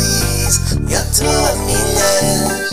milis, eu tô a milhas.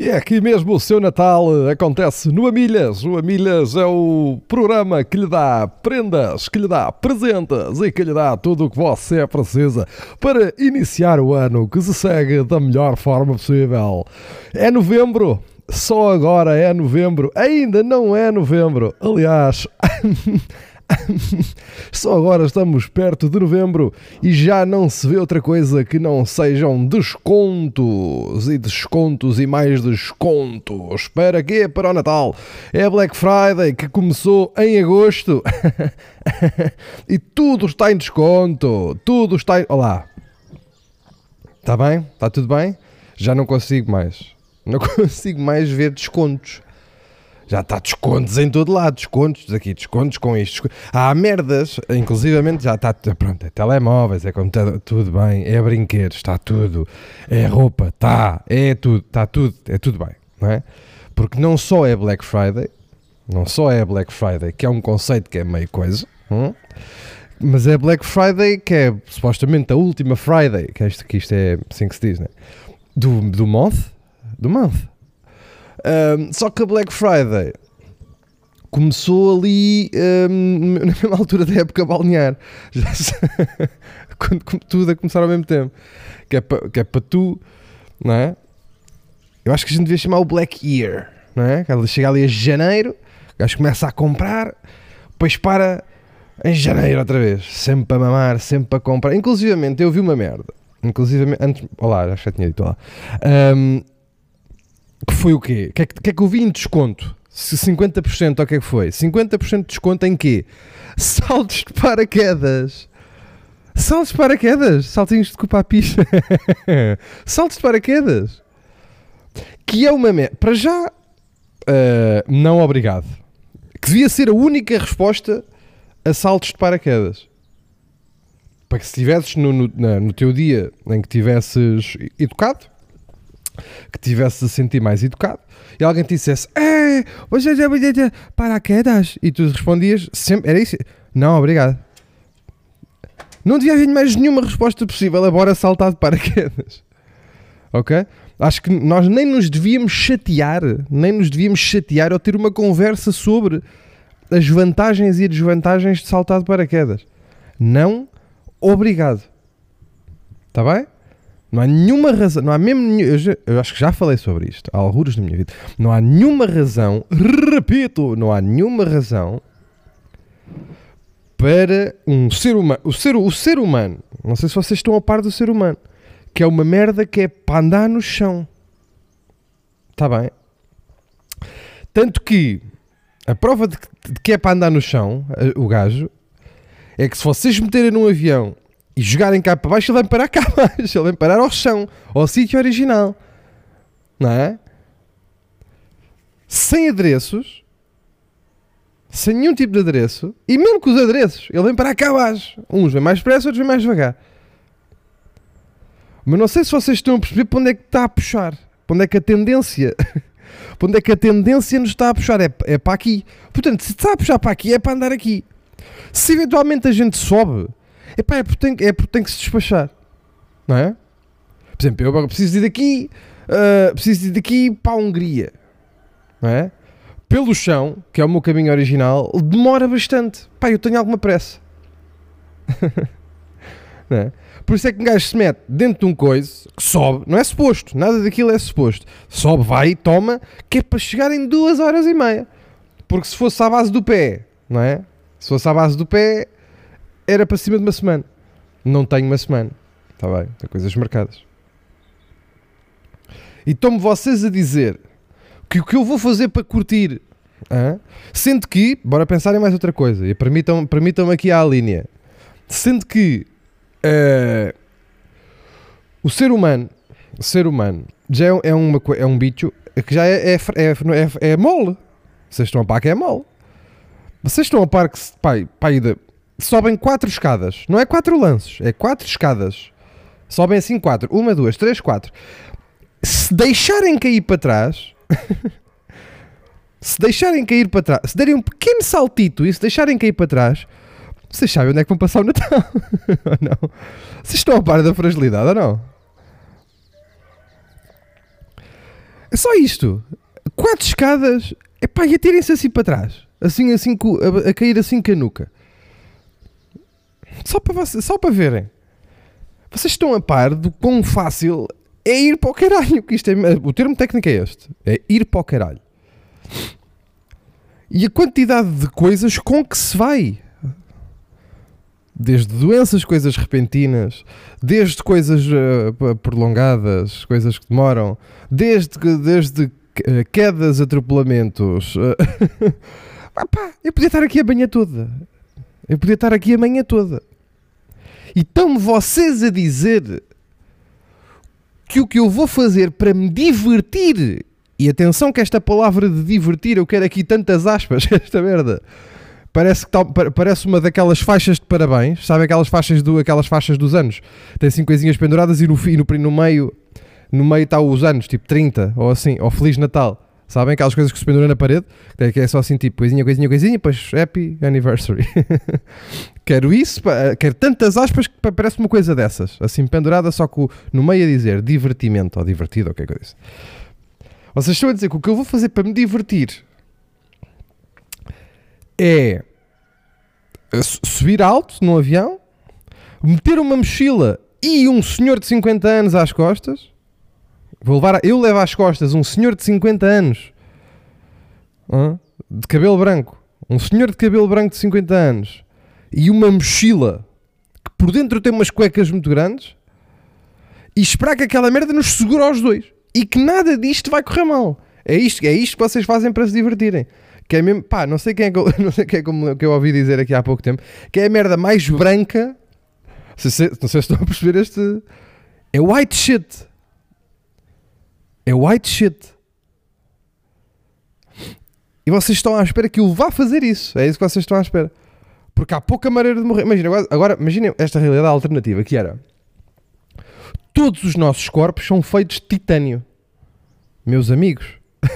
E é aqui mesmo o seu Natal eh, acontece no Amilhas. O Amilhas é o programa que lhe dá prendas, que lhe dá presentes e que lhe dá tudo o que você precisa para iniciar o ano que se segue da melhor forma possível. É novembro. Só agora é novembro. Ainda não é novembro. Aliás, Só agora estamos perto de novembro e já não se vê outra coisa que não sejam descontos e descontos e mais descontos. Para quê? Para o Natal. É Black Friday que começou em agosto e tudo está em desconto. Tudo está em. Olá. Está bem? Está tudo bem? Já não consigo mais. Não consigo mais ver descontos. Já está descontos em todo lado, descontos aqui, descontos com isto. Há merdas, inclusivamente já está, pronto, é telemóveis, é computador, tudo bem, é brinquedos, está tudo, é roupa, está, é tudo, está tudo, é tudo bem, não é? Porque não só é Black Friday, não só é Black Friday, que é um conceito que é meio coisa, hum? mas é Black Friday que é supostamente a última Friday, que é isto, que isto é assim que se diz, né? Do, do month? Do month. Um, só que a Black Friday começou ali um, na mesma altura da época balnear. Já quando tudo a começar ao mesmo tempo. Que é para é para tu, não é? Eu acho que a gente devia chamar o Black Year, não é? Chega ali a janeiro, o gajo começa a comprar, depois para em janeiro outra vez, sempre a mamar, sempre a comprar. Inclusivamente, eu vi uma merda. Inclusivamente, antes, olá, acho que já tinha dito lá. Um, que foi o quê? O que, é que, que é que eu vi em desconto? Se 50% ou o que é que foi? 50% de desconto em quê? Saltos de paraquedas. Saltos de paraquedas. Saltinhos de culpa à pista. Saltos de paraquedas. Que é uma merda. Para já, ah, não obrigado. Que devia ser a única resposta a saltos de paraquedas. Para que se estivesses no, no, no teu dia em que tivesses educado, que tivesse a sentir mais educado e alguém te dissesse ter paraquedas e tu respondias sempre, era isso? Não, obrigado. Não devia haver mais nenhuma resposta possível, embora saltar de paraquedas. Ok? Acho que nós nem nos devíamos chatear, nem nos devíamos chatear ou ter uma conversa sobre as vantagens e desvantagens de saltar de paraquedas. Não, obrigado. Está bem? Não há nenhuma razão, não há mesmo eu, já- eu acho que já falei sobre isto há alguns na minha vida. Não há nenhuma razão, repito, não há nenhuma razão para um ser humano, o ser, o ser humano, não sei se vocês estão a par do ser humano, que é uma merda que é para andar no chão. Está bem? Tanto que a prova de que, de que é para andar no chão, eh, o gajo, é que se vocês meterem num avião e jogarem cá para baixo, ele vai parar cá abaixo, ele vai parar ao chão, ao sítio original. Não é? Sem adereços, sem nenhum tipo de adereço, e mesmo com os adereços, ele vem parar cá abaixo. Uns vêm mais depressa, outros vêm mais devagar. Mas não sei se vocês estão a perceber para onde é que está a puxar. Para onde é que a tendência. onde é que a tendência nos está a puxar. É, é para aqui. Portanto, se está a puxar para aqui, é para andar aqui. Se eventualmente a gente sobe, epá, é, porque tem, é porque tem que se despachar. Não é? Por exemplo, eu agora preciso ir daqui, ah, preciso ir daqui para a Hungria. Não é? Pelo chão, que é o meu caminho original, demora bastante. Pá, eu tenho alguma pressa. é? Por isso é que um gajo se mete dentro de um coisa que sobe, não é suposto, nada daquilo é suposto. Sobe, vai toma, que é para chegar em duas horas e meia. Porque se fosse à base do pé, não é? Se fosse à base do pé, era para cima de uma semana. Não tenho uma semana. Está bem, tem coisas marcadas. E estão-me vocês a dizer que o que eu vou fazer para curtir, hã? sendo que, bora pensar em mais outra coisa, e permitam- permitam-me aqui à linha. Sendo que eh, o ser humano, o ser humano já é, é, uma, é um bicho que já é, é, é, é, é mole. Vocês estão a par que é mole. Vocês estão a par que pai, pai, sobem quatro escadas. Não é quatro lances, é quatro escadas. Sobem assim quatro. Uma, duas, três, quatro. Se deixarem cair para trás, se deixarem cair para trás, se derem um pequeno saltito e se deixarem cair para trás, vocês sabem onde é que vão passar o Natal? ou não? Vocês estão a par da fragilidade ou não? É só isto. Quatro escadas, epá, e atirem-se assim para trás. Assim, assim, a, a cair assim com a nuca. Só para, vocês, só para verem. Vocês estão a par do quão fácil é ir para o caralho. Que isto é, o termo técnico é este. É ir para o caralho. E a quantidade de coisas com que se vai. Desde doenças, coisas repentinas, desde coisas p- prolongadas, coisas que demoram, desde, desde eh, quedas, atropelamentos. ah pá, eu podia estar aqui a manhã toda. Eu podia estar aqui a manhã toda. E estão-me vocês a dizer que o que eu vou fazer para me divertir, e atenção que esta palavra de divertir, eu quero aqui tantas aspas, esta merda, parece, que pa- parece uma daquelas faixas de parabéns, sabe aquelas faixas, do, aquelas faixas dos anos? Tem cinco coisinhas penduradas e no, fi- no, no meio no meio está os anos, tipo 30, ou assim, ou Feliz Natal. Sabem aquelas coisas que se penduram na parede? Que é- é só assim, tipo, coisinha, coisinha, coisinha, depois Happy Anniversary. quero isso, quero tantas aspas que pa- parece uma coisa dessas, assim pendurada, só o- no meio a dizer divertimento, ou divertido, ou o que é que eu disse. Vocês estão a dizer que o que eu vou fazer para me divertir é subir alto num avião, meter uma mochila e um senhor de 50 anos às costas. Vou levar, eu levo às costas um senhor de 50 anos de cabelo branco, um senhor de cabelo branco de 50 anos e uma mochila que por dentro tem umas cuecas muito grandes e esperar que aquela merda nos segure aos dois e que nada disto vai correr mal. É isto, é isto que vocês fazem para se divertirem. Que é mesmo, pá, não sei quem é que eu, não sei quem é que eu ouvi dizer aqui há pouco tempo, que é a merda mais branca. Se, se, não sei se estão a perceber este. É white shit. É white shit. E vocês estão à espera que eu vá fazer isso. É isso que vocês estão à espera. Porque há pouca maneira de morrer. Imagina, agora imaginem esta realidade alternativa que era. Todos os nossos corpos são feitos de titânio. Meus amigos.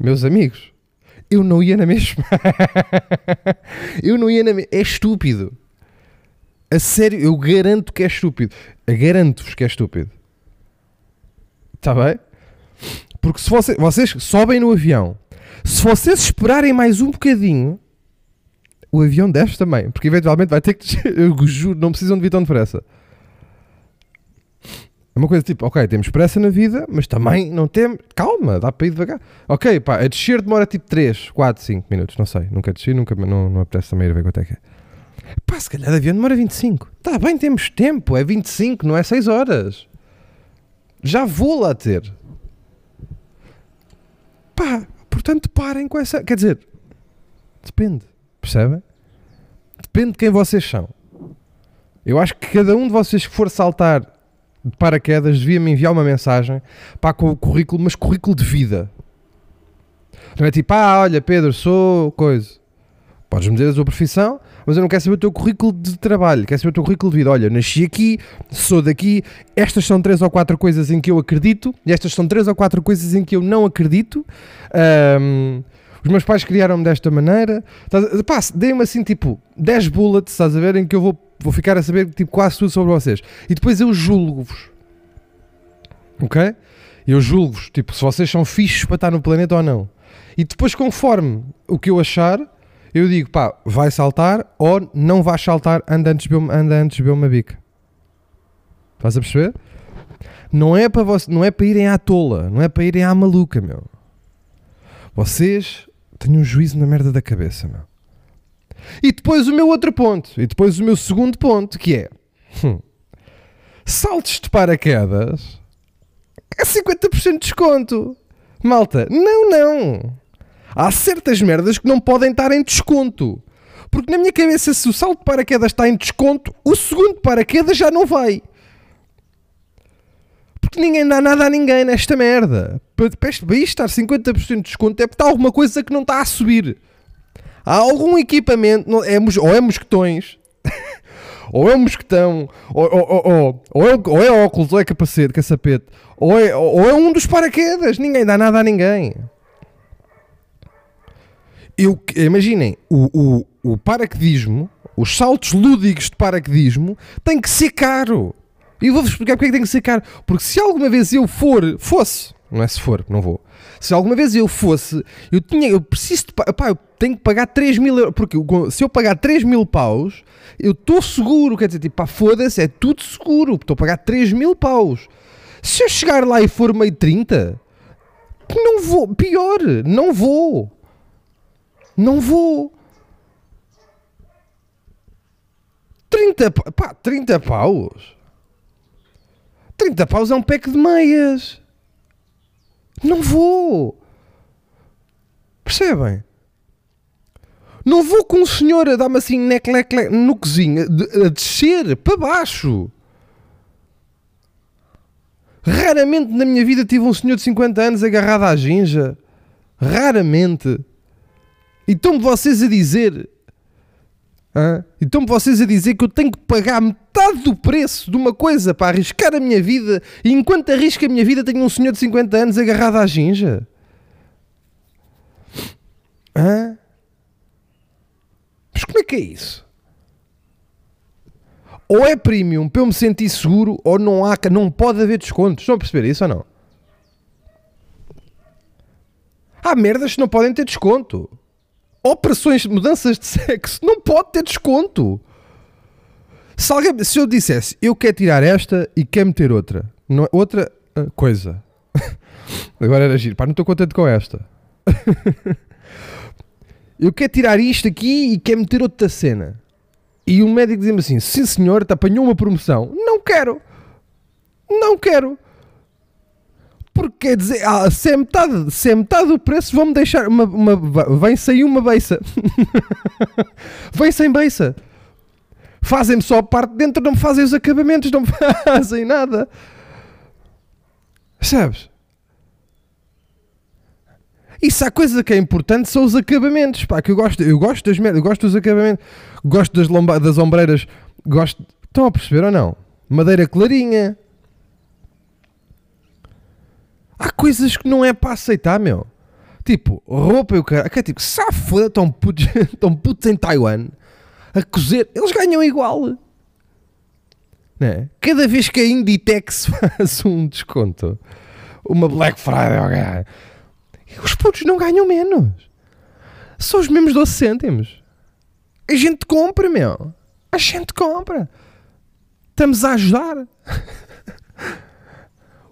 Meus amigos. Eu não ia na mesma. eu não ia na mesma. É estúpido. A sério, eu garanto que é estúpido. Garanto-vos que é estúpido. Está bem? Porque se você- vocês sobem no avião, se vocês esperarem mais um bocadinho, o avião desce também. Porque eventualmente vai ter que. Eu juro, não precisam de vir tão depressa. É uma coisa tipo, ok, temos pressa na vida, mas também não temos. Calma, dá para ir devagar. Ok, pá, a descer demora tipo 3, 4, 5 minutos, não sei. Nunca desci, nunca, não, não apetece também ir ver quanto é que é. Pá, se calhar de avião demora 25. Está bem, temos tempo, é 25, não é 6 horas. Já vou lá ter. Pá, portanto parem com essa. Quer dizer, depende, percebem? Depende de quem vocês são. Eu acho que cada um de vocês que for saltar de paraquedas devia me enviar uma mensagem pá, com o currículo, mas currículo de vida. Não é tipo, ah, olha, Pedro, sou coisa. Podes-me dizer a tua profissão, mas eu não quero saber o teu currículo de trabalho, quero saber o teu currículo de vida. Olha, nasci aqui, sou daqui, estas são três ou quatro coisas em que eu acredito, e estas são três ou quatro coisas em que eu não acredito. Ahm, os meus pais criaram-me desta maneira. Pá, deem-me assim, tipo, 10 bullets, estás a ver, em que eu vou, vou ficar a saber tipo, quase tudo sobre vocês. E depois eu julgo-vos. Ok? Eu julgo-vos, tipo, se vocês são fixos para estar no planeta ou não. E depois, conforme o que eu achar, eu digo, pá, vai saltar ou não vais saltar, anda antes de beber anda antes de beber uma bica. Estás a perceber? Não é para você, não é para irem à tola, não é para irem à maluca, meu. Vocês têm um juízo na merda da cabeça, meu. E depois o meu outro ponto, e depois o meu segundo ponto, que é hum, saltos de paraquedas é 50% de desconto. Malta, não, não. Há certas merdas que não podem estar em desconto. Porque na minha cabeça, se o salto de paraquedas está em desconto, o segundo paraquedas já não vai. Porque ninguém dá nada a ninguém nesta merda. Para isto estar 50% de desconto é porque está alguma coisa que não está a subir. Há algum equipamento, não- é, ou é mosquetões, ou é um mosquetão, ou, ou, ou, ou, ou é, ou é óculos, ou é capacete, caçapete, ou é, ou é um dos paraquedas. Ninguém dá nada a ninguém. Eu, imaginem, o, o, o paraquedismo, os saltos lúdicos de paraquedismo, tem que ser caro. E vou-vos explicar porque é que tem que ser caro. Porque se alguma vez eu for, fosse, não é se for, não vou. Se alguma vez eu fosse, eu tinha, eu preciso de, pá, eu tenho que pagar 3 mil euros, porque se eu pagar 3 mil paus, eu estou seguro, quer dizer, tipo, pá, foda-se, é tudo seguro, estou a pagar 3 mil paus. Se eu chegar lá e for meio 30, não vou, pior, não vou. Não vou. 30, pa- pá, 30 paus. 30 paus é um pack de meias. Não vou. Percebem? Não vou com o senhor a dar-me assim neck, no cozinho, a descer para baixo. Raramente na minha vida tive um senhor de 50 anos agarrado à ginja. Raramente. E estão-me vocês a dizer. hã? E estão-me vocês a dizer que eu tenho que pagar metade do preço de uma coisa para arriscar a minha vida e enquanto arrisco a minha vida tenho um senhor de 50 anos agarrado à ginja? Mas como é que é isso? Ou é premium para eu me sentir seguro ou não, há, não pode haver descontos. Estão a perceber isso ou não? Há merdas que não podem ter desconto. Operações de mudanças de sexo não pode ter desconto. Se, alguém, se eu dissesse eu quero tirar esta e quero meter outra, não, é- outra ah, coisa. Agora era giro, pá, não estou contente com esta. eu quero tirar isto aqui e quero meter outra cena. E o médico dizia-me assim: sim senhor, te apanhou uma promoção. Não quero. Não quero. Porque quer dizer, ah, se, é metade, se é metade do preço, vão-me deixar. Uma, uma, vem sem uma beiça. vem sem beiça. Fazem-me só a parte de dentro, não me fazem os acabamentos, não me fazem nada. Percebes? Isso há coisa que é importante são os acabamentos. Pá, que eu gosto, eu gosto das merdas, gosto dos acabamentos, gosto das, lomba, das ombreiras, gosto. Estão a perceber ou não? Madeira clarinha. Há coisas que não é para aceitar, meu. Tipo, roupa e o cara. Que é tipo, se foda, estão putos, putos em Taiwan a cozer. Eles ganham igual. Né? Cada vez que a Inditex faz um desconto, uma Black Friday, os putos não ganham menos. São os mesmos 12 cêntimos. A gente compra, meu. A gente compra. Estamos a ajudar.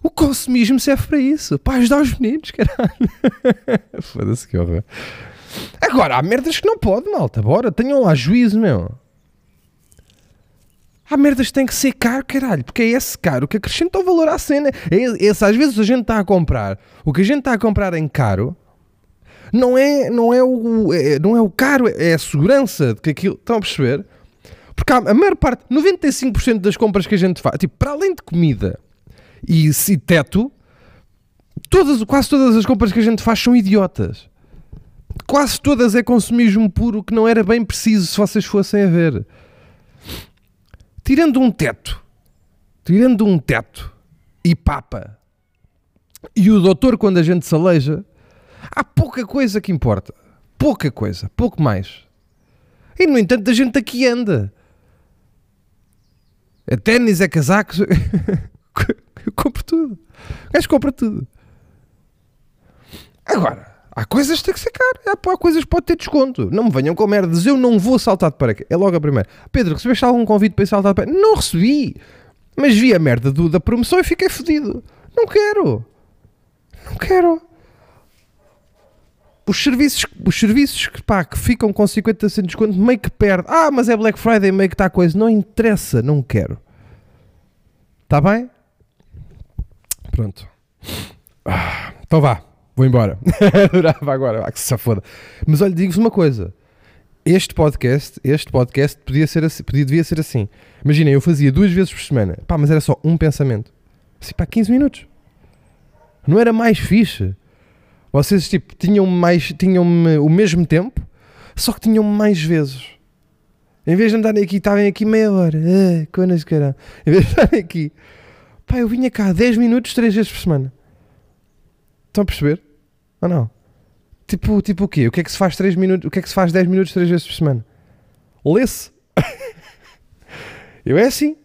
O consumismo serve para isso. Para ajudar os meninos, caralho. Foda-se que horror. Agora, há merdas que não pode, malta. Bora, tenham lá juízo, meu. Há merdas que tem que ser caro, caralho, porque é esse caro que acrescenta o valor à cena. É esse, às vezes a gente está a comprar, o que a gente está a comprar em caro não é, não é, o, é- não é o caro, é a segurança de que aquilo. Estão a perceber? Porque a maior parte, 95% das compras que a gente faz, tipo, para além de comida e, teto, todas, quase todas as compras que a gente faz são idiotas. Quase todas é consumismo puro que não era bem preciso se vocês fossem a ver. Tirando um teto, tirando um teto e papa, e o doutor quando a gente se aleija, há pouca coisa que importa. Pouca coisa, pouco mais. E no entanto a gente aqui anda. É ténis, é casacos. Eu compro tudo. O gajo compra tudo. Agora, há coisas que têm que ser caro. Há, há coisas que pode ter desconto. Não me venham com merdas. Eu não vou saltar de paraquedas. É logo a primeira. Pedro, recebeste algum convite para ir saltar de paraquedas? Não recebi. Mas vi a merda do- da promoção e fiquei fodido. Não quero. Não quero. Os serviços, os serviços que, pá, que ficam com 50% de desconto meio que perde. Ah, mas é Black Friday, meio que está a coisa. Não interessa, não quero. Está bem? Pronto. Ah, então vá, vou embora. Adorava agora, ah, que se foda. Mas olha, digo-vos uma coisa. Este podcast, este podcast podia ser assim, podia, devia ser assim. Imaginem, eu fazia duas vezes por semana, pá, mas era só um pensamento. Assim, pá, 15 minutos. Não era mais fixe. Vocês, tipo, tinham mais, tinham o mesmo tempo, só que tinham mais vezes. Em vez de andarem aqui, estavam aqui meia hora. Ah, de caralho. Em vez de estarem aqui, pá, eu vinha cá 10 minutos, 3 vezes por semana. Estão a perceber? Ou não? Tipo, tipo o quê? O que é que se faz 3 minutos? O que é que se faz 10 minutos 3 vezes por semana? Lê-se. Eu é assim.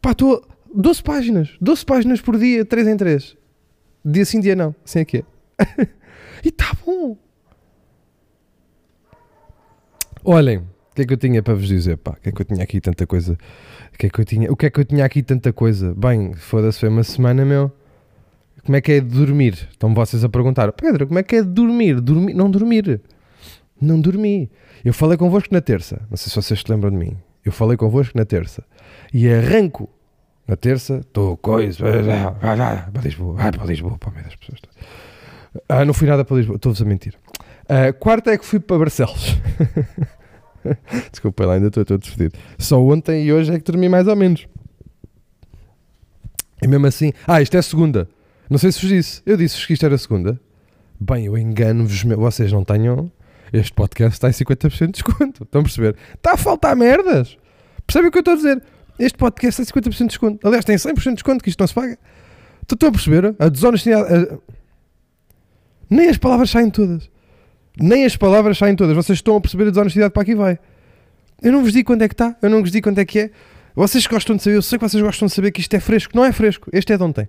Pá, estou 12 páginas. 12 páginas por dia, 3 em 3. Dia sim, dia não. É que é. e está bom. Olhem, o que é que eu tinha para vos dizer? Pá, o que é que eu tinha aqui tanta coisa? O que é que eu tinha, o que é que eu tinha aqui tanta coisa? Bem, foda-se, foi uma semana, meu. Como é que é de dormir? Estão vocês a perguntar, Pedro, como é que é de dormir? dormir? Não dormir. Não dormi. Eu falei convosco na terça. Não sei se vocês se lembram de mim. Eu falei convosco na terça. E arranco na terça, estou coisa. Para Lisboa. Vai para Lisboa, para meio das pessoas. Ah, não fui nada para Lisboa. Estou-vos a mentir. Ah, quarta é que fui para Barcelos. Desculpa lá, ainda estou todo despedido. Só ontem e hoje é que dormi mais ou menos. E mesmo assim. Ah, isto é segunda. Não sei se vos disse. Eu disse-vos que isto era segunda. Bem, eu engano-vos. Vocês não tenham. Este podcast está em 50% de desconto. Estão a perceber? Está a faltar merdas. Percebem o que eu estou a dizer? Este podcast tem 50% de desconto. Aliás, tem 100% de desconto, que isto não se paga. Estão a perceber? A desonestidade. a- Nem as palavras saem todas. Nem as palavras saem todas. Vocês estão a perceber a desonestidade para aqui vai. Eu não vos digo quando é que está. Eu não vos digo quando é que é. Vocês gostam de saber. Eu sei que vocês gostam de saber que isto é fresco. Não é fresco. Este é de ontem.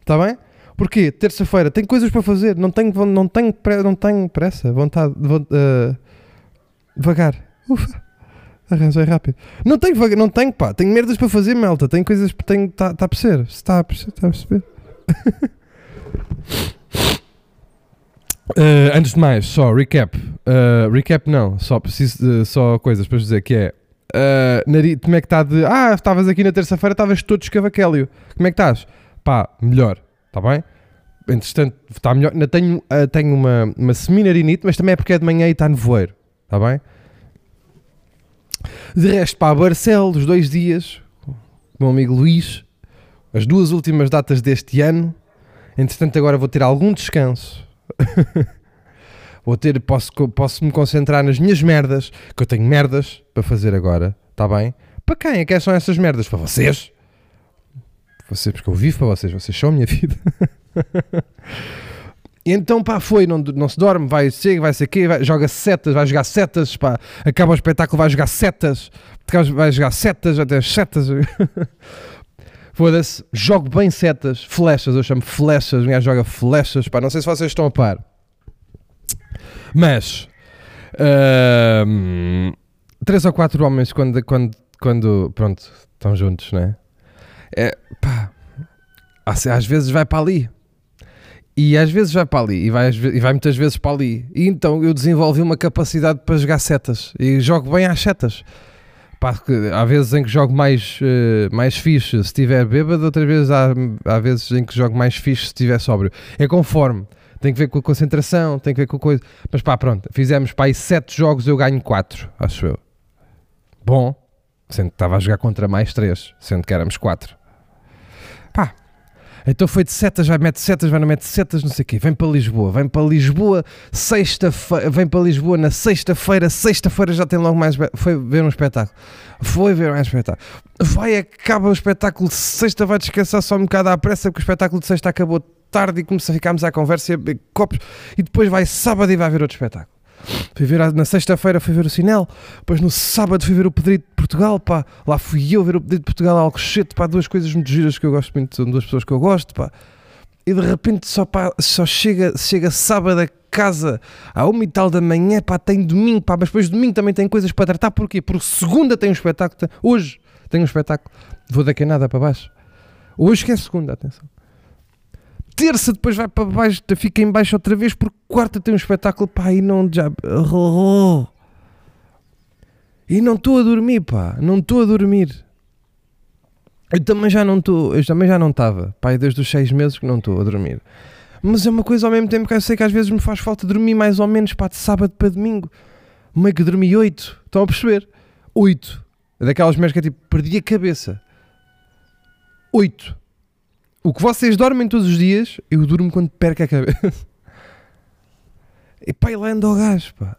Está bem? Porquê? Terça-feira. Tenho coisas para fazer. Não tenho, não tenho, não tenho pressa. Vontade. von- eh, devagar. Ufa. Arranjei rápido. Não tenho, não tenho, pá. Tenho merdas para fazer, Melta. Tenho coisas tenho. Está tá a perceber? Está a perceber? Está a perceber? Eh, antes de mais, só recap. Eh, recap não, só preciso de só coisas para dizer que é. eh, nari- como é que está de. Ah, estavas aqui na terça-feira, estavas todo escavacélio. Como é que estás? Pá, melhor, está bem? Entretanto, está melhor. Ainda tenho, eh, tenho uma, uma seminarinite, mas também é porque é de manhã e está nevoeiro, está bem? De resto, pá, Barcelos, dois dias, meu amigo Luís, as duas últimas datas deste ano. Entretanto, agora vou ter algum descanso. vou ter, posso, posso me concentrar nas minhas merdas, que eu tenho merdas para fazer agora, está bem? Para quem é que são essas merdas? Para vocês? Vocês, porque eu vivo para vocês, vocês são a minha vida. Então, pá, foi, não, não se dorme, vai, chega, vai ser quê, vai, joga setas, vai jogar setas, pá, acaba o espetáculo, vai jogar setas, vai jogar setas, até as setas. Foda-se, jogo bem setas, flechas, eu chamo flechas, gajo joga flechas, pá, não sei se vocês estão a par. Mas, três ou quatro homens quando, quando, quando, pronto, estão juntos, não é? É, pá, às vezes vai para ali. E às vezes vai para ali e vai, e vai muitas vezes para ali. E então eu desenvolvi uma capacidade para jogar setas e jogo bem às setas. Pá, há vezes em que jogo mais, eh, mais fixe se estiver bêbado, outras vezes há, há vezes em que jogo mais fixe se estiver sóbrio. É conforme. Tem que ver com a concentração, tem que ver com a coisa. Mas pá, pronto, fizemos para aí 7 jogos, eu ganho 4, acho eu. Bom, sendo que estava a jogar contra mais 3, sendo que éramos 4. Pá, então foi de setas, vai, mete setas, vai, não mete setas, não sei o quê. Vem para Lisboa, vem para Lisboa, sexta-feira, vem para Lisboa na sexta-feira, sexta-feira já tem logo mais. Foi ver um espetáculo. Foi ver mais espetáculo. Vai, acaba o espetáculo de sexta, vai descansar só um bocado à pressa, porque o espetáculo de sexta acabou tarde e começa a ficarmos à conversa e a beber copos. E depois vai sábado e vai ver outro espetáculo. Fui ver, na sexta-feira fui ver o Sinel, depois no sábado fui ver o Pedrito de Portugal, pá, lá fui eu ver o Pedrito de Portugal a Alcochete, pá, duas coisas muito giras que eu gosto muito, são duas pessoas que eu gosto, pá. E de repente só, pá, só chega, chega sábado a casa à uma e tal da manhã, pá, tem domingo, pá, mas depois de domingo também tem coisas para tratar, porquê? Porque segunda tem um espetáculo, hoje tem um espetáculo, vou daqui a nada para baixo. Hoje que é segunda, atenção. Terça depois vai para baixo, fica em baixo outra vez, porque quarta tem um espetáculo, pá, e não já... E não estou a dormir, pá, não estou a dormir. Eu também já não estou, eu também já não estava, pá, desde os seis meses que não estou a dormir. Mas é uma coisa ao mesmo tempo que eu sei que às vezes me faz falta dormir mais ou menos, pá, de sábado para domingo. meio que dormi 8. Estão a perceber? 8. É daquelas mulheres que é tipo, perdi a cabeça. 8. O que vocês dormem todos os dias, eu durmo quando perco a cabeça. E pá, lá anda o gajo, pá.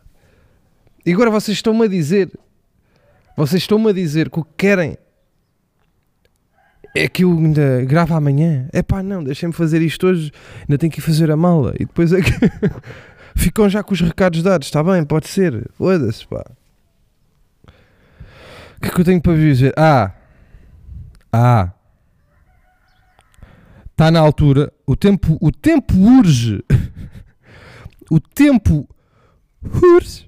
E agora vocês estão-me a dizer, vocês estão-me a dizer que o que querem é que eu ainda gravo amanhã. É pá, não, deixem-me fazer isto hoje, ainda tenho que ir fazer a mala. E depois é que ficam já com os recados dados, está bem, pode ser. Foda-se, pá. O que é que eu tenho para vos dizer? Ah, ah, está na altura, o tempo, o tempo urge, o tempo urge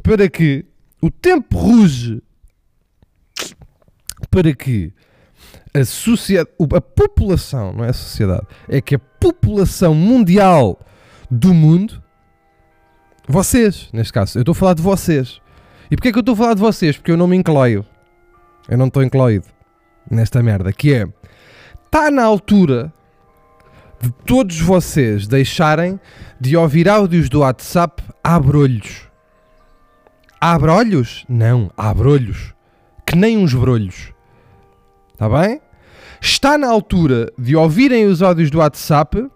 para que, o tempo ruge para que a sociedade, a população, não é a sociedade, é que a população mundial do mundo, vocês, neste caso, eu estou a falar de vocês. E porquê é que eu estou a falar de vocês? Porque eu não me incloio. Eu não estou incluído nesta merda, que é, está na altura de todos vocês deixarem de ouvir áudios do WhatsApp a brolhos. A brolhos? Não, a brolhos. Que nem uns brolhos. Está bem? Está na altura de ouvirem os áudios do WhatsApp,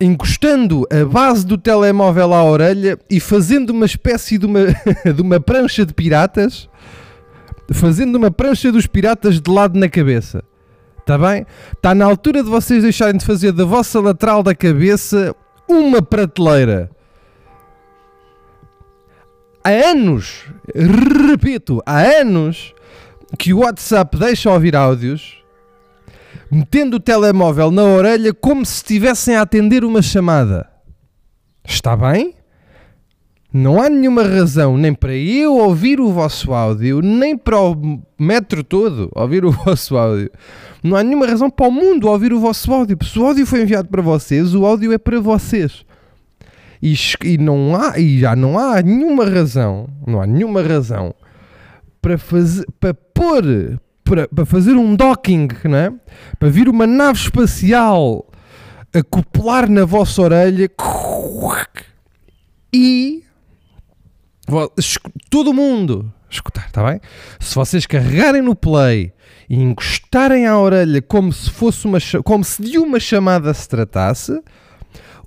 encostando a base do telemóvel à orelha e fazendo uma espécie de uma, de uma prancha de piratas, fazendo uma prancha dos piratas de lado na cabeça. Está bem? Está na altura de vocês deixarem de fazer da vossa lateral da cabeça uma prateleira. Há anos, repito, há anos que o WhatsApp deixa ouvir áudios metendo o telemóvel na orelha como se estivessem a atender uma chamada. Está bem? Não há nenhuma razão nem para eu ouvir o vosso áudio, nem para o metro todo ouvir o vosso áudio. Não há nenhuma razão para o mundo ouvir o vosso áudio. Se o áudio foi enviado para vocês, o áudio é para vocês. E, e não há, e já não há nenhuma razão, não há nenhuma razão para fazer, para pôr, para, para fazer um docking, não é? Para vir uma nave espacial acoplar na vossa orelha e todo mundo escutar, está bem? Se vocês carregarem no play e encostarem à orelha como se fosse uma como se de uma chamada se tratasse,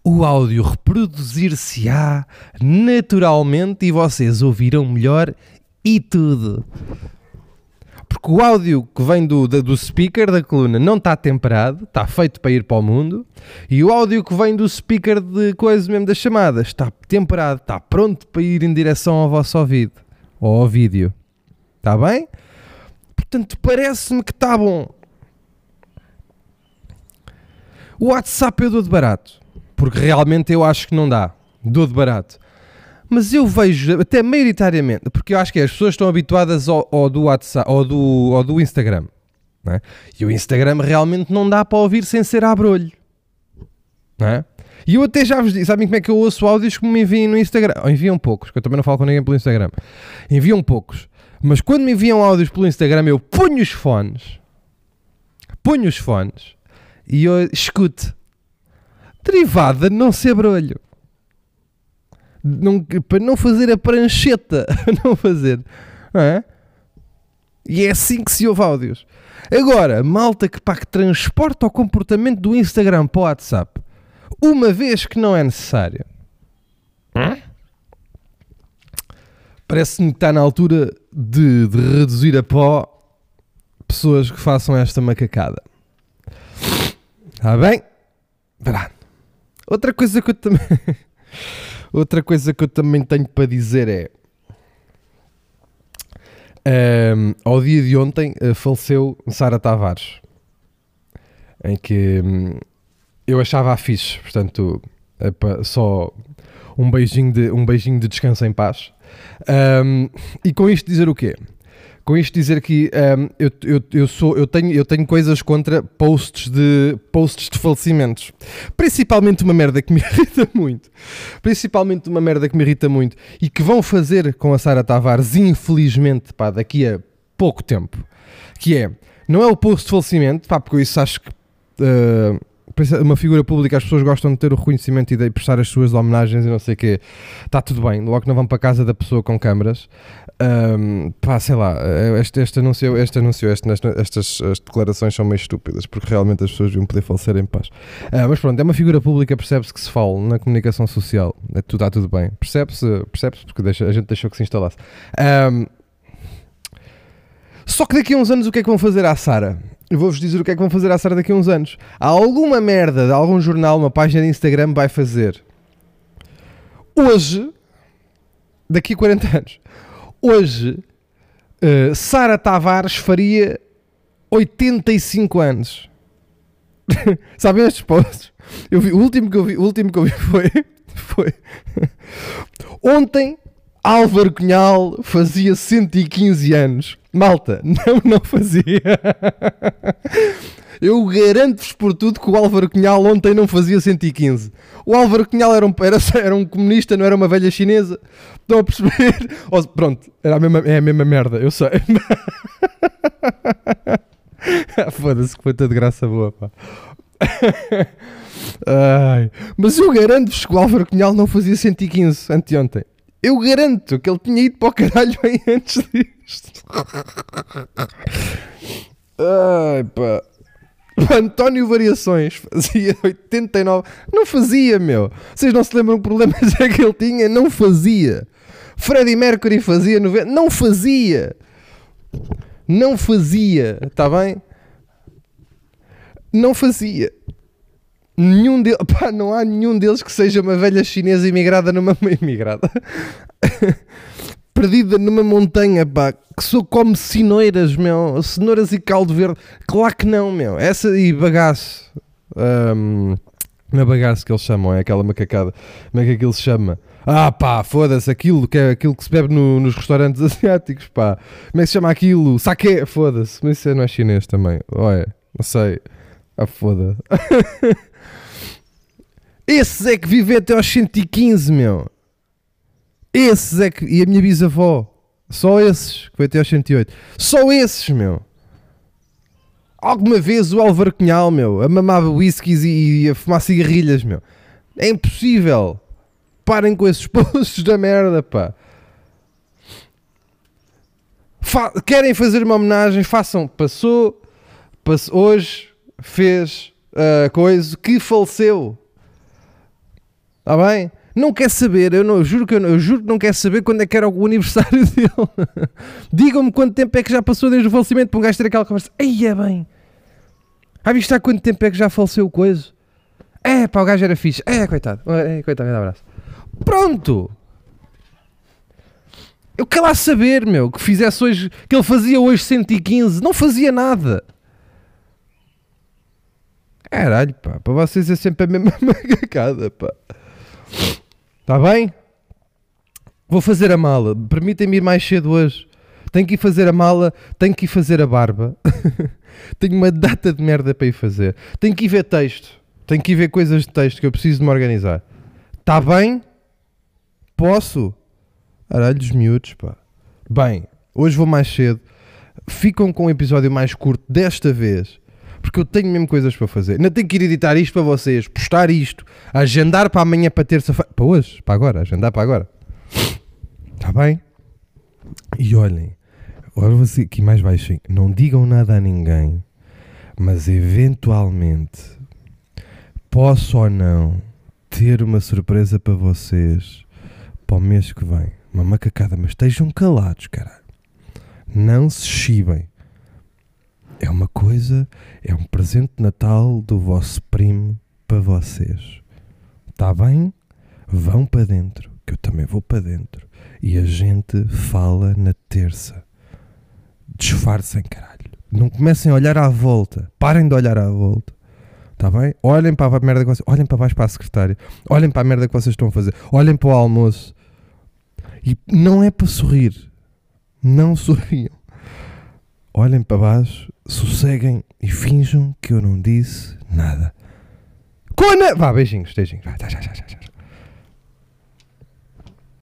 o áudio reproduzir-se-á naturalmente e vocês ouvirão melhor e tudo. Porque o áudio que vem do, do speaker da coluna não está temperado, está feito para ir para o mundo, e o áudio que vem do speaker de coisa mesmo das chamadas está temperado, está pronto para ir em direção ao vosso ouvido ou ao vídeo. Está bem? Portanto, parece-me que está bom. O WhatsApp eu dou de barato, porque realmente eu acho que não dá. Dou de barato. Mas eu vejo, até maioritariamente, porque eu acho que as pessoas estão habituadas ao, ao do WhatsApp, ao do, ao do Instagram. é? E o Instagram realmente não dá para ouvir sem ser a brolho. Não é? E eu até já vos disse, sabem como é que eu ouço áudios que me enviam no Instagram? Ou enviam poucos, que eu também não falo com ninguém pelo Instagram. Enviam poucos. Mas quando me enviam áudios pelo Instagram, eu ponho os fones, ponho os fones e eu escuto. Derivada de não ser brolho. Não, para não fazer a prancheta. não fazer. Não é? E é assim que se ouve áudios. Agora, malta que, pá, que transporta o comportamento do Instagram para o WhatsApp, uma vez que não é necessário, parece-me que está na altura de, de reduzir a pó pessoas que façam esta macacada. Está bem? Pronto. Outra coisa que eu também. Outra coisa que eu também tenho para dizer é. Ahm, ao dia de ontem eh, faleceu Sara Tavares, em que hum, eu achava a fixe, portanto, é pa- só um beijinho, de, um beijinho de descanso em paz. Ahm, e com isto dizer o quê? Com isto dizer que ahm, eu, eu, eu, sou, eu, tenho, eu tenho coisas contra posts de, posts de falecimentos. Principalmente uma merda que me irrita muito. Principalmente uma merda que me irrita muito. E que vão fazer com a Sara Tavares, infelizmente, pá, daqui a pouco tempo. Que é, não é o post de falecimento, pá, porque isso acho que ah, uma figura pública, as pessoas gostam de ter o reconhecimento e de prestar as suas homenagens e não sei o quê. Está tudo bem, logo não vão para a casa da pessoa com câmaras. Ahm, pá, sei lá, este, este anúncio, este anúncio este, estas as declarações são meio estúpidas, porque realmente as pessoas deviam poder falecer em paz. Ah, mas pronto, é uma figura pública, percebe-se que se fala na comunicação social, é, tudo, está tudo bem. Percebe-se, percebe-se porque deixa- a gente deixou que se instalasse. Ahm, só que daqui a uns anos o que é que vão fazer à Sara? Eu vou-vos dizer o que é que vão fazer à Sara daqui a uns anos. Há alguma merda de algum jornal, uma página de Instagram vai fazer. Hoje, daqui a 40 anos, hoje, eh, Sara Tavares faria 85 anos. Sabem estes posts? Eu vi, o último que eu vi, o último que eu vi foi, foi ontem Álvaro Cunhal fazia 115 anos. Malta, não, não fazia. Eu garanto-vos por tudo que o Álvaro Cunhal ontem não fazia 115. O Álvaro Cunhal era um, era, era um comunista, não era uma velha chinesa. Estão a perceber? Pronto, era a mesma, é a mesma merda, eu sei. Foda-se que foi toda graça boa, pá. Ai, mas eu garanto-vos que o Álvaro Cunhal não fazia 115 anteontem. Eu garanto que ele tinha ido para o caralho bem antes disto. Ai, pá. O António Variações fazia 89. Não fazia, meu. Vocês não se lembram que problemas é que ele tinha? Não fazia. Freddie Mercury fazia 90. Não fazia. Não fazia. Está bem? Não fazia. Nenhum deles, pá, não há nenhum deles que seja uma velha chinesa imigrada numa imigrada perdida numa montanha, pá, que só come cenouras, meu, cenouras e caldo verde. Claro que não, meu. Essa e bagaço. Ahm, não é bagaço que eles chamam, é aquela macacada. Como é que aquilo se chama? Ah, pá, foda-se, aquilo que é aquilo que se bebe no- nos restaurantes asiáticos, pá. Como é que se chama aquilo? Saque, foda-se. Mas isso não é chinês também. Olha, não sei. Ah, foda. Esses é que vivem até aos 115, meu. Esses é que. E a minha bisavó. Só esses que foi até aos 108. Só esses, meu. Alguma vez o Álvaro Cunhal, meu, a mamar whiskies e, e a fumar cigarrilhas, meu. É impossível. Parem com esses posts da merda, pá. Fa- querem fazer uma homenagem, façam. Passou, hoje, fez a coisa que faleceu. Está bem? Não quer saber, eu, não, eu juro que eu, não- eu juro que não quer saber quando é que era o aniversário dele. Digam-me quanto tempo é que já passou desde o falecimento para um gajo ter aquela conversa. Aí é bem. Já viste há quanto tempo é que já faleceu o coisa? É, pá, o gajo era fixe. É, coitado. É, coitado, grande abraço. Pronto. Eu quero lá saber, meu, que fizesse hoje, que ele fazia hoje 115. Não fazia nada. Caralho, pá, para vocês é sempre a mesma macacada, pá. Está bem? Vou fazer a mala. Permitem-me ir mais cedo hoje. Tenho que ir fazer a mala, tenho que ir fazer a barba. tenho uma data de merda para ir fazer. Tenho que ir ver texto. Tenho que ir ver coisas de texto que eu preciso de me organizar. Está bem? Posso? Caralho dos miúdos, pá. Bem, hoje vou mais cedo. Ficam com um episódio mais curto desta vez. Porque eu tenho mesmo coisas para fazer. Ainda tenho que ir editar isto para vocês, postar isto, agendar para amanhã, para terça-feira. Para hoje, para agora, agendar para agora. Está bem? E olhem, agora dizer aqui mais baixinho. Não digam nada a ninguém, mas eventualmente posso ou não ter uma surpresa para vocês para o mês que vem. Uma macacada, mas estejam calados, caralho. Não se chibem. É uma coisa, é um presente de Natal do vosso primo para vocês. Está bem? Vão para dentro, que eu também vou para dentro. E a gente fala na terça. Disfarcem, caralho. Não comecem a olhar à volta. Parem de olhar à volta. Está bem? Olhem para a merda que vocês. Olhem para baixo para a secretária. Olhem para a merda que vocês estão a fazer. Olhem para o almoço. E não é para sorrir. Não sorriam. Olhem para baixo, sosseguem e finjam que eu não disse nada. Cona! Vá, beijinhos, beijinhos. Vai, já, já, já, já, já.